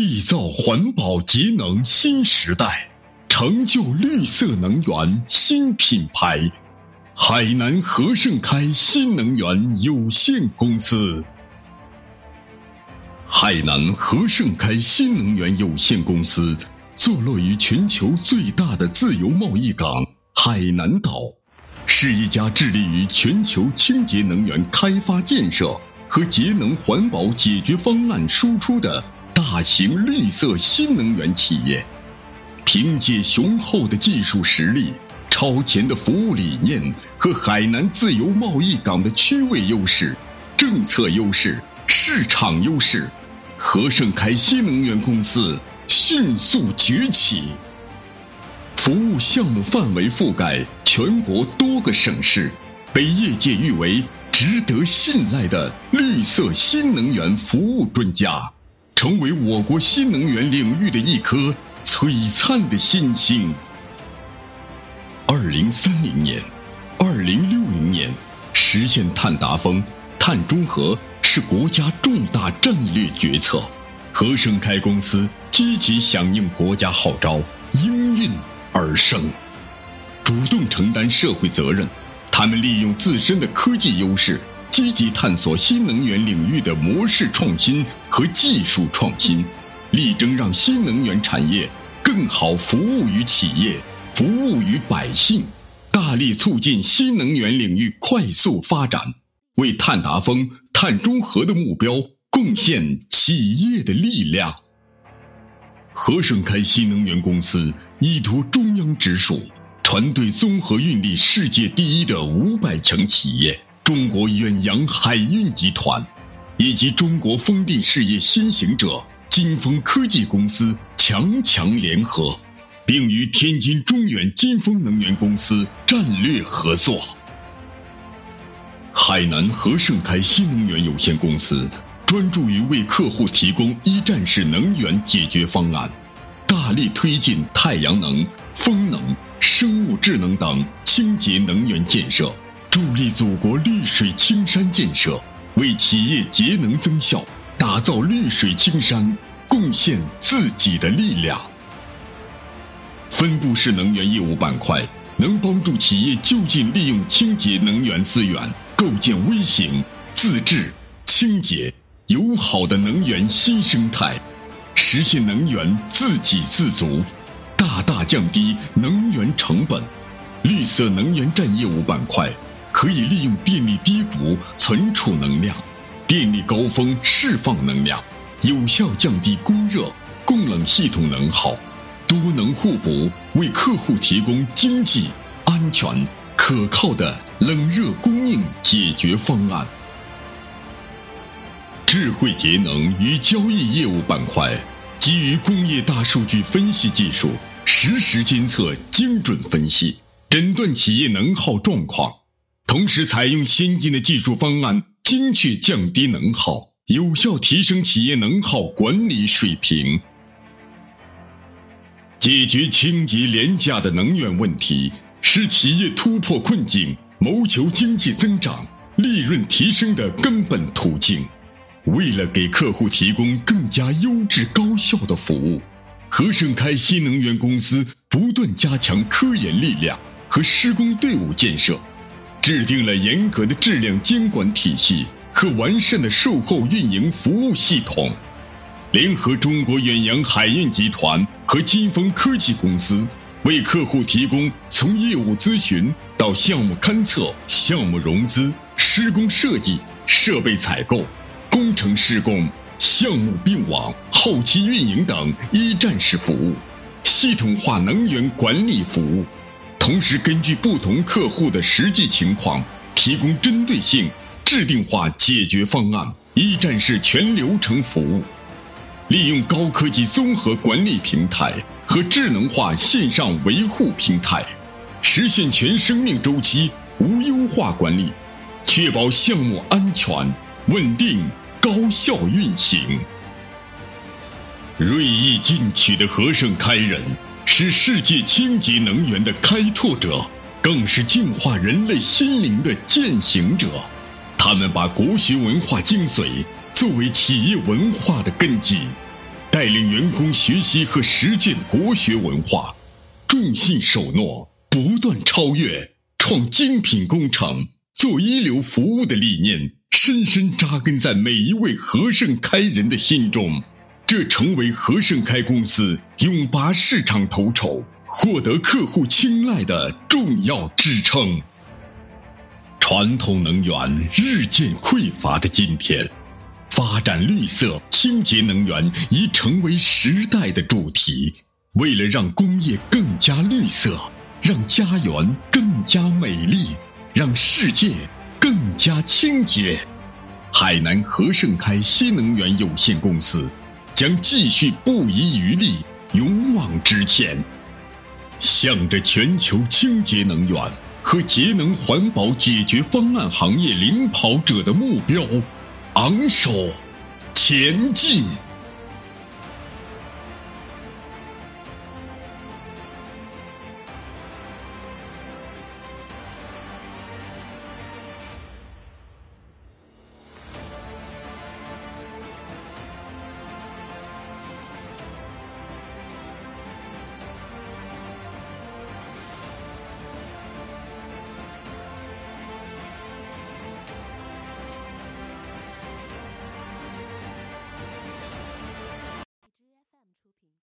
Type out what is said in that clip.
缔造环保节能新时代，成就绿色能源新品牌。海南和盛开新能源有限公司。海南和盛开新能源有限公司坐落于全球最大的自由贸易港海南岛，是一家致力于全球清洁能源开发建设和节能环保解决方案输出的大型绿色新能源企业。凭借雄厚的技术实力、超前的服务理念和海南自由贸易港的区位优势、政策优势、市场优势。和盛开新能源公司迅速崛起，服务项目范围覆盖全国多个省市，被业界誉为值得信赖的绿色新能源服务专家，成为我国新能源领域的一颗璀璨的新星。二零三零年、二零六零年实现碳达峰、碳中和。是国家重大战略决策，和盛开公司积极响应国家号召，应运而生，主动承担社会责任。他们利用自身的科技优势，积极探索新能源领域的模式创新和技术创新，力争让新能源产业更好服务于企业、服务于百姓，大力促进新能源领域快速发展，为碳达峰。碳中和的目标，贡献企业的力量。和盛开新能源公司依托中央直属、团队综合运力世界第一的五百强企业中国远洋海运集团，以及中国风电事业先行者金风科技公司强强联合，并与天津中远金风能源公司战略合作。海南和盛开新能源有限公司专注于为客户提供一站式能源解决方案，大力推进太阳能、风能、生物智能等清洁能源建设，助力祖国绿水青山建设，为企业节能增效、打造绿水青山贡献自己的力量。分布式能源业务板块能帮助企业就近利用清洁能源资源。构建微型、自制、清洁、友好的能源新生态，实现能源自给自足，大大降低能源成本。绿色能源站业务板块可以利用电力低谷存储能量，电力高峰释放能量，有效降低供热、供冷系统能耗，多能互补，为客户提供经济、安全、可靠的。冷热供应解决方案，智慧节能与交易业务板块基于工业大数据分析技术，实时监测、精准分析、诊断企业能耗状况，同时采用先进的技术方案，精确降低能耗，有效提升企业能耗管理水平，解决清洁廉价的能源问题，使企业突破困境。谋求经济增长、利润提升的根本途径。为了给客户提供更加优质高效的服务，和盛开新能源公司不断加强科研力量和施工队伍建设，制定了严格的质量监管体系和完善的售后运营服务系统，联合中国远洋海运集团和金风科技公司。为客户提供从业务咨询到项目勘测、项目融资、施工设计、设备采购、工程施工、项目并网、后期运营等一站式服务，系统化能源管理服务。同时，根据不同客户的实际情况，提供针对性、制定化解决方案，一站式全流程服务。利用高科技综合管理平台。和智能化线上维护平台，实现全生命周期无优化管理，确保项目安全、稳定、高效运行。锐意进取的和盛开人，是世界清洁能源的开拓者，更是净化人类心灵的践行者。他们把国学文化精髓作为企业文化的根基。带领员工学习和实践国学文化，重信守诺，不断超越，创精品工程，做一流服务的理念深深扎根在每一位和盛开人的心中，这成为和盛开公司勇拔市场头筹、获得客户青睐的重要支撑。传统能源日渐匮乏的今天，发展绿色清洁能源已成为时代的主题。为了让工业更加绿色，让家园更加美丽，让世界更加清洁，海南和盛开新能源有限公司将继续不遗余力、勇往直前，向着全球清洁能源。和节能环保解决方案行业领跑者的目标，昂首前进。